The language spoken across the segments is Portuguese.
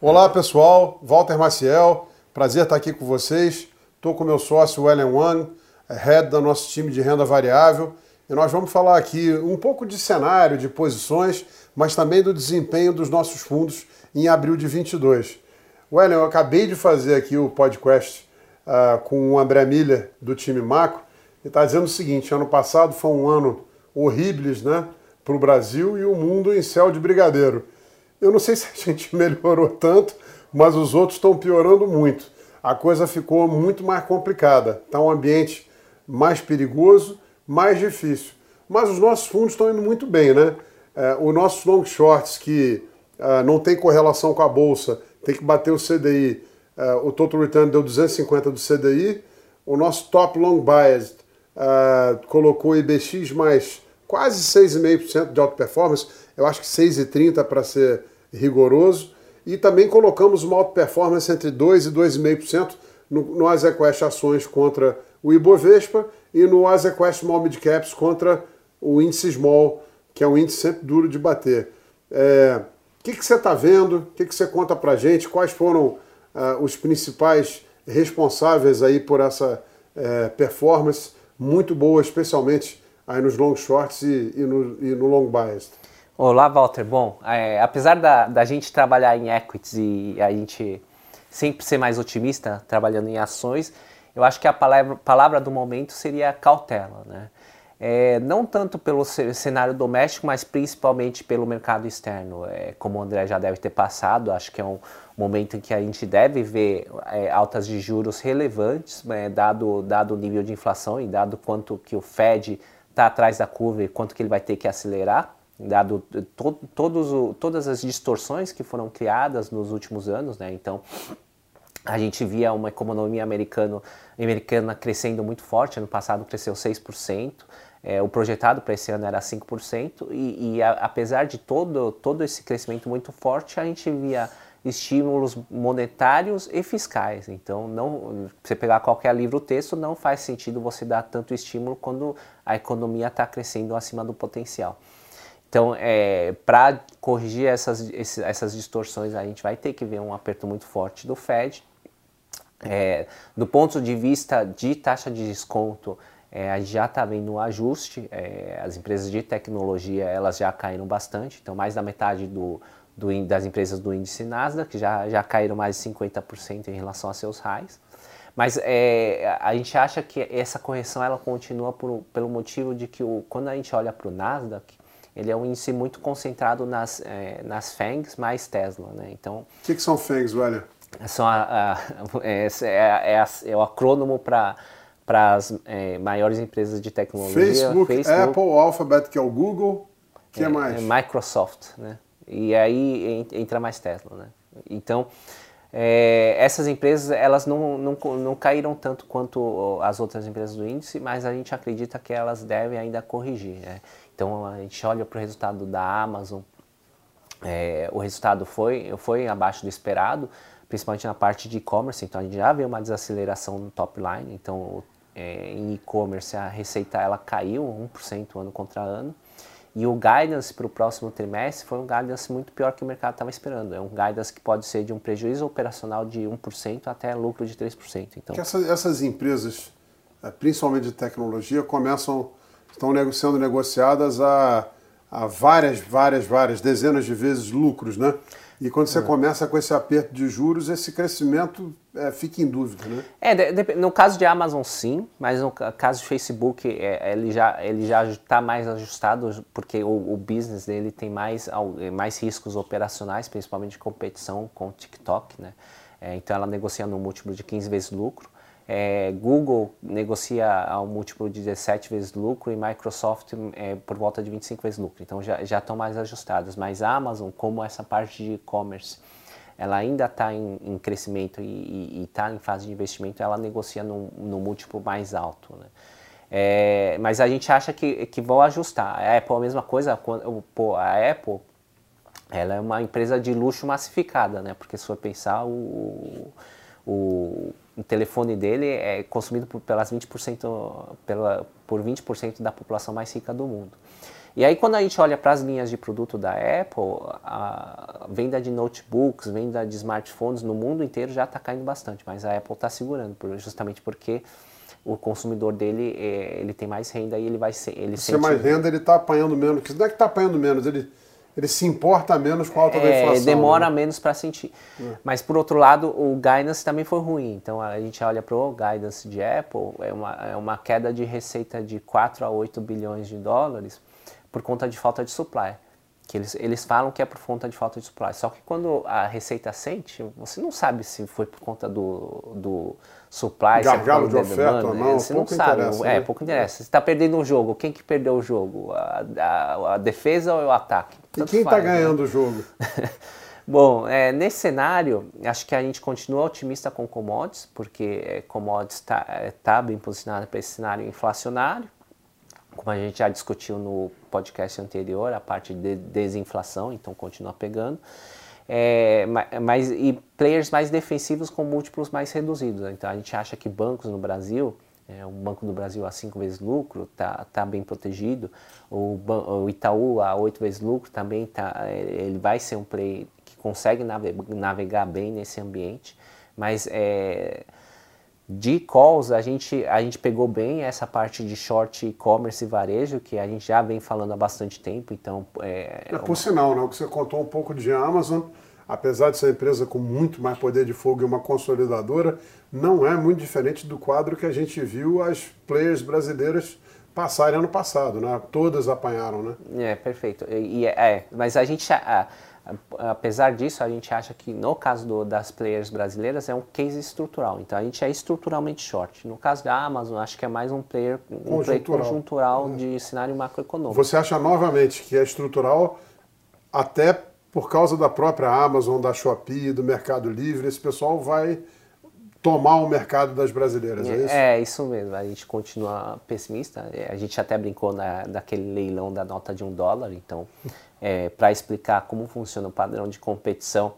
Olá pessoal, Walter Maciel, prazer estar aqui com vocês. Estou com meu sócio Ellen Wang, head do nosso time de renda variável, e nós vamos falar aqui um pouco de cenário, de posições, mas também do desempenho dos nossos fundos em abril de 22. Ellen, eu acabei de fazer aqui o podcast uh, com o André Miller do time Macro, e está dizendo o seguinte: ano passado foi um ano horrível né, para o Brasil e o mundo em céu de brigadeiro. Eu não sei se a gente melhorou tanto, mas os outros estão piorando muito. A coisa ficou muito mais complicada. Está um ambiente mais perigoso, mais difícil. Mas os nossos fundos estão indo muito bem, né? É, os nossos long shorts, que é, não tem correlação com a bolsa, tem que bater o CDI. É, o total return deu 250 do CDI. O nosso top long biased é, colocou IBX mais quase 6,5% de alta performance eu acho que 6,30 para ser rigoroso. E também colocamos uma alta performance entre 2% e 2,5% no, no Azequest Ações contra o Ibovespa e no Azequest Small Mid Caps contra o índice Small, que é um índice sempre duro de bater. É, o que, que você está vendo? O que, que você conta para gente? Quais foram uh, os principais responsáveis aí por essa uh, performance muito boa, especialmente aí nos long shorts e, e, no, e no long biased? Olá, Walter. Bom, é, apesar da, da gente trabalhar em equities e a gente sempre ser mais otimista trabalhando em ações, eu acho que a palavra, palavra do momento seria cautela, né? É, não tanto pelo cenário doméstico, mas principalmente pelo mercado externo. É, como o André já deve ter passado, acho que é um momento em que a gente deve ver é, altas de juros relevantes, né, dado, dado o nível de inflação e dado quanto que o Fed está atrás da curva e quanto que ele vai ter que acelerar dado to, todos todas as distorções que foram criadas nos últimos anos, né? Então a gente via uma economia americano, americana crescendo muito forte, ano passado cresceu 6%, é, o projetado para esse ano era 5%, e, e a, apesar de todo, todo esse crescimento muito forte, a gente via estímulos monetários e fiscais. Então, não, você pegar qualquer livro texto, não faz sentido você dar tanto estímulo quando a economia está crescendo acima do potencial. Então, é, para corrigir essas, essas distorções, a gente vai ter que ver um aperto muito forte do Fed. É, do ponto de vista de taxa de desconto, é, a gente já está vendo um ajuste. É, as empresas de tecnologia elas já caíram bastante, então mais da metade do, do, das empresas do índice Nasdaq já, já caíram mais de 50% em relação a seus highs. Mas é, a gente acha que essa correção ela continua por, pelo motivo de que o, quando a gente olha para o Nasdaq, ele é um índice muito concentrado nas, é, nas FANGs mais Tesla, né? Então... O que, que são FANGs, velho? São a, a, é, é, é, é, o acrônimo para para as é, maiores empresas de tecnologia. Facebook, Facebook, Apple, Alphabet, que é o Google, que é, é mais? Microsoft, né? E aí entra mais Tesla, né? Então, é, essas empresas elas não, não, não caíram tanto quanto as outras empresas do índice, mas a gente acredita que elas devem ainda corrigir. Né? Então a gente olha para o resultado da Amazon, é, o resultado foi, foi abaixo do esperado, principalmente na parte de e-commerce, então a gente já vê uma desaceleração no top line, então é, em e-commerce a receita ela caiu 1% ano contra ano, e o guidance para o próximo trimestre foi um guidance muito pior que o mercado estava esperando. É um guidance que pode ser de um prejuízo operacional de 1% até lucro de 3%. Então, que essas, empresas, é, principalmente de tecnologia, começam estão sendo negociadas a, a várias, várias, várias dezenas de vezes lucros, né? E quando você é. começa com esse aperto de juros, esse crescimento é, fica em dúvida, né? É, de, de, no caso de Amazon sim, mas no caso de Facebook é, ele já ele já está mais ajustado porque o, o, business dele tem mais mais riscos operacionais, principalmente de competição com o TikTok, né? É, então ela negocia no múltiplo de 15 vezes lucro. É, Google negocia a um múltiplo de 17 vezes lucro e Microsoft é, por volta de 25 vezes lucro. Então já, já estão mais ajustados. Mas a Amazon, como essa parte de e-commerce, ela ainda está em, em, crescimento e está em fase de investimento, ela negocia no, no múltiplo mais alto. Né? É, mas a gente acha que, que vão ajustar. A Apple a mesma coisa. Quando, pô, a Apple ela é uma empresa de luxo massificada, né? Porque se for pensar, o, o o telefone dele é consumido por, pelas 20%, pela, por 20% da população mais rica do mundo. E aí quando a gente olha para as linhas de produto da Apple, a venda de notebooks, venda de smartphones no mundo inteiro já está caindo bastante, mas a Apple está segurando, justamente porque o consumidor dele é, ele tem mais renda e ele vai ser ele se mais renda ele está apanhando menos não é que está apanhando menos ele ele se importa menos com a alta é, da inflação. Demora né? menos para sentir. É. Mas, por outro lado, o guidance também foi ruim. Então, a gente olha para o guidance de Apple, é uma, é uma queda de receita de 4 a 8 bilhões de dólares por conta de falta de supply. Que eles, eles falam que é por conta de falta de supply. Só que quando a receita sente, você não sabe se foi por conta do, do supply, Gargalo se é de oferta ou não, você não sabe. É, né? É, pouco interessa. Você está perdendo um jogo, quem que perdeu o jogo? A, a, a defesa ou o ataque? E quem está ganhando né? o jogo? Bom, é, nesse cenário, acho que a gente continua otimista com commodities, porque é, commodities está é, tá bem posicionado para esse cenário inflacionário, como a gente já discutiu no podcast anterior, a parte de desinflação, então continua pegando é, mais, e players mais defensivos com múltiplos mais reduzidos. Então a gente acha que bancos no Brasil, é, um banco do Brasil a 5 vezes lucro está tá bem protegido, o, o, Itaú a 8 vezes lucro também tá, é, ele vai ser um player que consegue navegar bem nesse ambiente, mas é, de calls, a gente, a gente pegou bem essa parte de short e-commerce e varejo, que a gente já vem falando há bastante tempo, então... É, é por uma... sinal, né? O que você contou um pouco de Amazon, apesar de ser uma empresa com muito mais poder de fogo e uma consolidadora, não é muito diferente do quadro que a gente viu as players brasileiras passarem ano passado, né? Todas apanharam, né? É, perfeito. E, é, mas a gente... A, apesar disso, a gente acha que no caso do, das players brasileiras é um case estrutural. Então a gente é estruturalmente short. No caso da Amazon, acho que é mais um player, um player conjuntural é. de cenário macroeconômico. Você acha novamente que é estrutural até por causa da própria Amazon, da Shopee, do Mercado Livre, esse pessoal vai tomar o mercado das brasileiras, é, é isso? É, isso mesmo. A gente continua pessimista. A gente até brincou na, daquele leilão da nota de um dólar, então é, para explicar como funciona o padrão de competição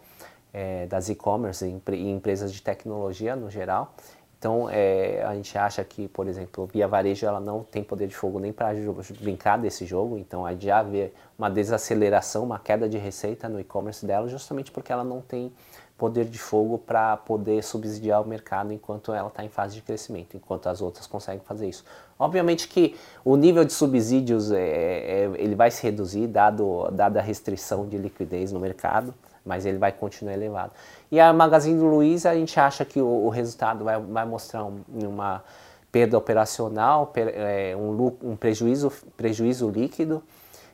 é, das e-commerce e empresas de tecnologia no geral. Então, é, a gente acha que, por exemplo, Via Varejo ela não tem poder de fogo nem para brincar desse jogo, então a gente já vê uma desaceleração, uma queda de receita no e-commerce dela, justamente porque ela não tem poder de fogo para poder subsidiar o mercado enquanto ela está em fase de crescimento, enquanto as outras conseguem fazer isso. Obviamente que o nível de subsídios é, é, ele vai se reduzir dado dada a restrição de liquidez no mercado, mas ele vai continuar elevado. E a Magazine Luiza a gente acha que o, o resultado vai, vai mostrar um, uma perda operacional, per, é, um, um prejuízo, prejuízo líquido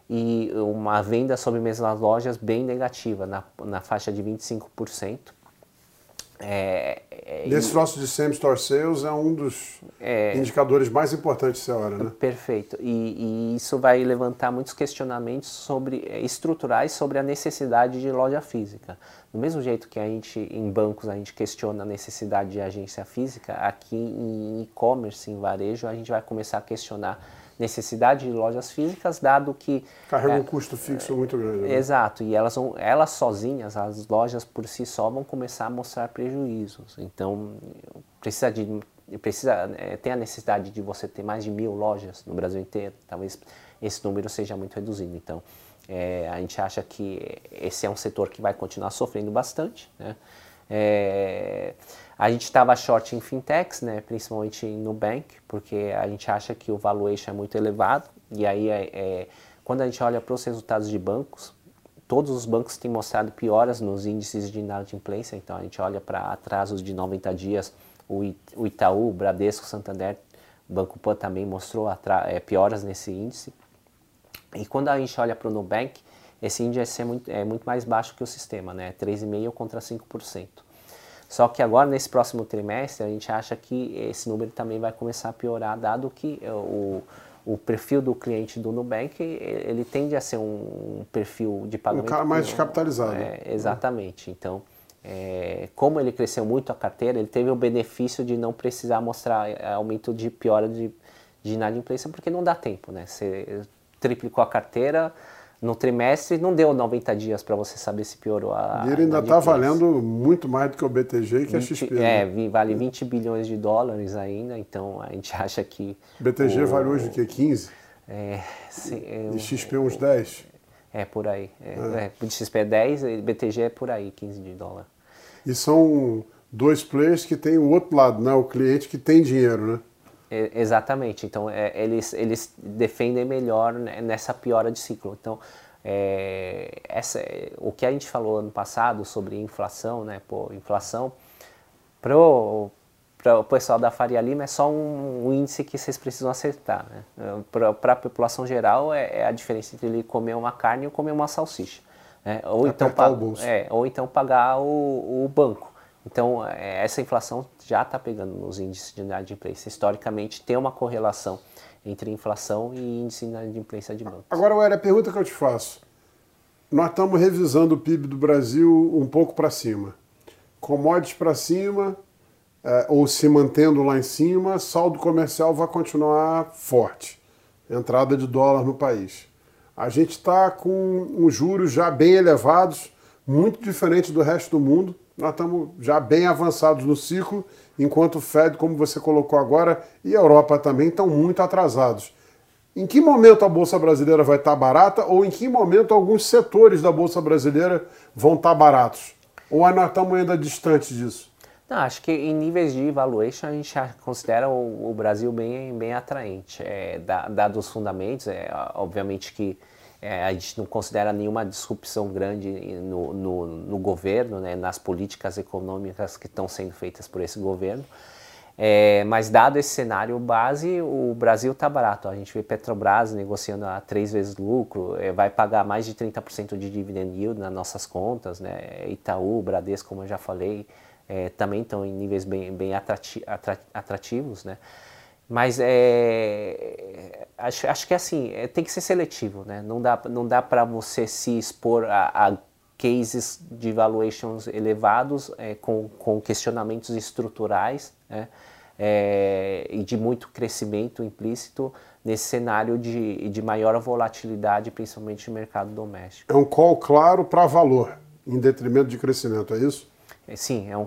e uma venda sob mesmas lojas bem negativa, na, na faixa de 25%. É, é, Nesse troço de same store sales é um dos é, indicadores mais importantes dessa hora, né? Perfeito. E, e, isso vai levantar muitos questionamentos sobre é, estruturais sobre a necessidade de loja física. Do mesmo jeito que a gente em bancos a gente questiona a necessidade de agência física, aqui em e-commerce, em varejo, a gente vai começar a questionar necessidade de lojas físicas, dado que... Carrega é, um custo fixo é, muito grande. Né? Exato, e elas, vão, elas sozinhas, as lojas por si só, vão começar a mostrar prejuízos. Então, precisa de precisa é, tem a necessidade de você ter mais de mil lojas no Brasil inteiro, talvez esse número seja muito reduzido. Então, é, a gente acha que esse é um setor que vai continuar sofrendo bastante. Né? É, a gente estava short em fintechs, né, principalmente no Nubank, porque a gente acha que o valuation é muito elevado. E aí, é, é, quando a gente olha para os resultados de bancos, todos os bancos têm mostrado pioras nos índices de inadimplência. Então, a gente olha para atrasos de 90 dias, o Itaú, o Bradesco, o Santander, o Banco Pan também mostrou é, pioras nesse índice. E quando a gente olha para o Nubank, esse índice é muito, é muito mais baixo que o sistema, né? 3,5% contra 5%. Só que agora, nesse próximo trimestre, a gente acha que esse número também vai começar a piorar, dado que o, o perfil do cliente do Nubank, ele tende a ser um perfil de pagamento... Um cara mais descapitalizado. É, exatamente. Então, é, como ele cresceu muito a carteira, ele teve o benefício de não precisar mostrar eh, aumento de piora de, de inadimplência, porque não dá tempo, né? Você triplicou a carteira no trimestre não deu 90 dias para você saber se piorou a. E ele ainda está valendo muito mais do que o BTG e que 20, a XP. É, né? vale 20 bilhões de dólares ainda, então a gente acha que. BTG o, vale hoje o quê? 15? É, sim, eu, e XP uns 10? É, por aí. É, é. XP é 10 e BTG é por aí, 15 de dólar. E são dois players que tem o outro lado, né? O cliente que tem dinheiro, né? Exatamente. Então, é, eles, eles defendem melhor nessa piora de ciclo. Então, é, essa, o que a gente falou ano passado sobre inflação, né? Pô, inflação, para o pessoal da Faria Lima é só um, um índice que vocês precisam acertar. Né? Para a população geral, é, é, a diferença entre ele comer uma carne ou comer uma salsicha. Né? Ou, então, é, ou então pagar o, o banco. Então, é, essa inflação já está pegando nos índices de inadimplência. Historicamente, tem uma correlação entre inflação e índice de inadimplência de bancos. Agora, Ué, a pergunta que eu te faço. Nós estamos revisando o PIB do Brasil um pouco para cima. Commodities para cima, é, ou se mantendo lá em cima, saldo comercial vai continuar forte. Entrada de dólar no país. A gente está com os juros já bem elevados, muito diferente do resto do mundo nós estamos já bem avançados no ciclo, enquanto o Fed, como você colocou agora, e a Europa também estão muito atrasados. Em que momento a Bolsa Brasileira vai estar barata ou em que momento alguns setores da Bolsa Brasileira vão estar baratos? Ou nós estamos ainda distantes disso? Não, acho que em níveis de valuation a gente considera o, o Brasil bem, bem atraente. É, dados os fundamentos, é, obviamente que é, a gente não considera nenhuma disrupção grande no, no, no governo, né, nas políticas econômicas que estão sendo feitas por esse governo. É, mas dado esse cenário base, o Brasil está barato. A gente vê Petrobras negociando a três vezes lucro, é, vai pagar mais de 30% de dividend yield nas nossas contas. Né? Itaú, Bradesco, como eu já falei, é, também estão em níveis bem, bem atrati atrativos. Né? Mas é, acho, acho que assim, é, tem que ser seletivo, né? Não dá, não dá para você se expor a, a, cases de valuations elevados é, com, com questionamentos estruturais né? é, e de muito crescimento implícito nesse cenário de, de maior volatilidade, principalmente no mercado doméstico. É um call claro para valor, em detrimento de crescimento, é isso? É, sim, é um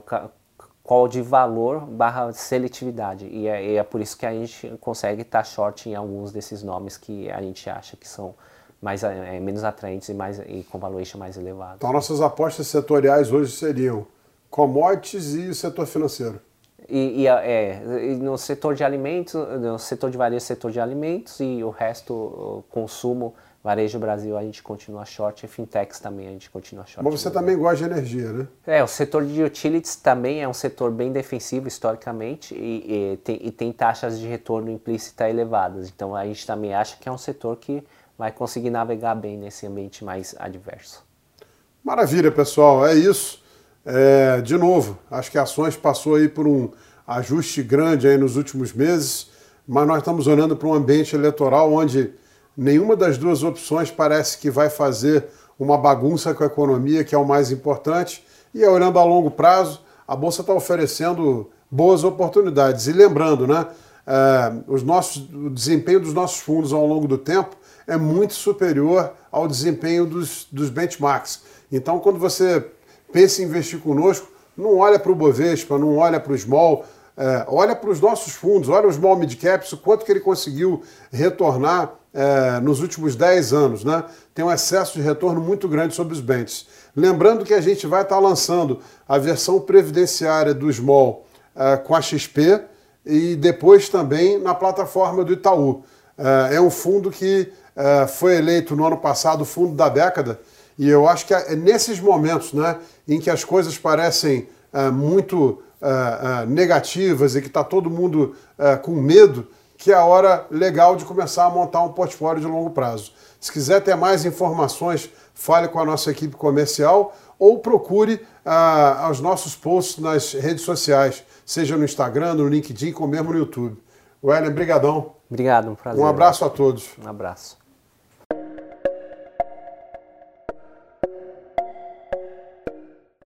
call de valor barra seletividade. E é, e é, por isso que a gente consegue estar short em alguns desses nomes que a gente acha que são mais, é, menos atraentes e, mais, e com valuation mais elevado. Então, nossas apostas setoriais hoje seriam commodities e o setor financeiro. E, e, é, no setor de alimentos, no setor de varejo, setor de alimentos e o resto, consumo, Varejo Brasil a gente continua short, e fintechs também a gente continua short. Mas você também gosta de energia, né? É, o setor de utilities também é um setor bem defensivo historicamente e, e, tem, e tem taxas de retorno implícita elevadas. Então a gente também acha que é um setor que vai conseguir navegar bem nesse ambiente mais adverso. Maravilha, pessoal. É isso. É, de novo, acho que ações passou aí por um ajuste grande aí nos últimos meses, mas nós estamos olhando para um ambiente eleitoral onde Nenhuma das duas opções parece que vai fazer uma bagunça com a economia, que é o mais importante. E olhando a longo prazo, a Bolsa está oferecendo boas oportunidades. E lembrando, né, é, os nossos, o desempenho dos nossos fundos ao longo do tempo é muito superior ao desempenho dos, dos benchmarks. Então, quando você pensa em investir conosco, não olha para o Bovespa, não olha para o Small, é, olha para os nossos fundos, olha o Small Mid Caps, o quanto que ele conseguiu retornar é, nos últimos 10 anos, né? Tem um excesso de retorno muito grande sobre os bens. Lembrando que a gente vai estar lançando a versão previdenciária do Small é, com a XP e depois também na plataforma do Itaú. É, é um fundo que é, foi eleito no ano passado o fundo da década e eu acho que é nesses momentos né, em que as coisas parecem é, muito é, negativas e que está todo mundo com medo, que é a hora legal de começar a montar um portfólio de longo prazo. Se quiser ter mais informações, fale com a nossa equipe comercial ou procure ah, os nossos posts nas redes sociais, seja no Instagram, no LinkedIn, ou mesmo no YouTube. Wellen, brigadão. Obrigado, um prazer. Um abraço a todos. Um abraço.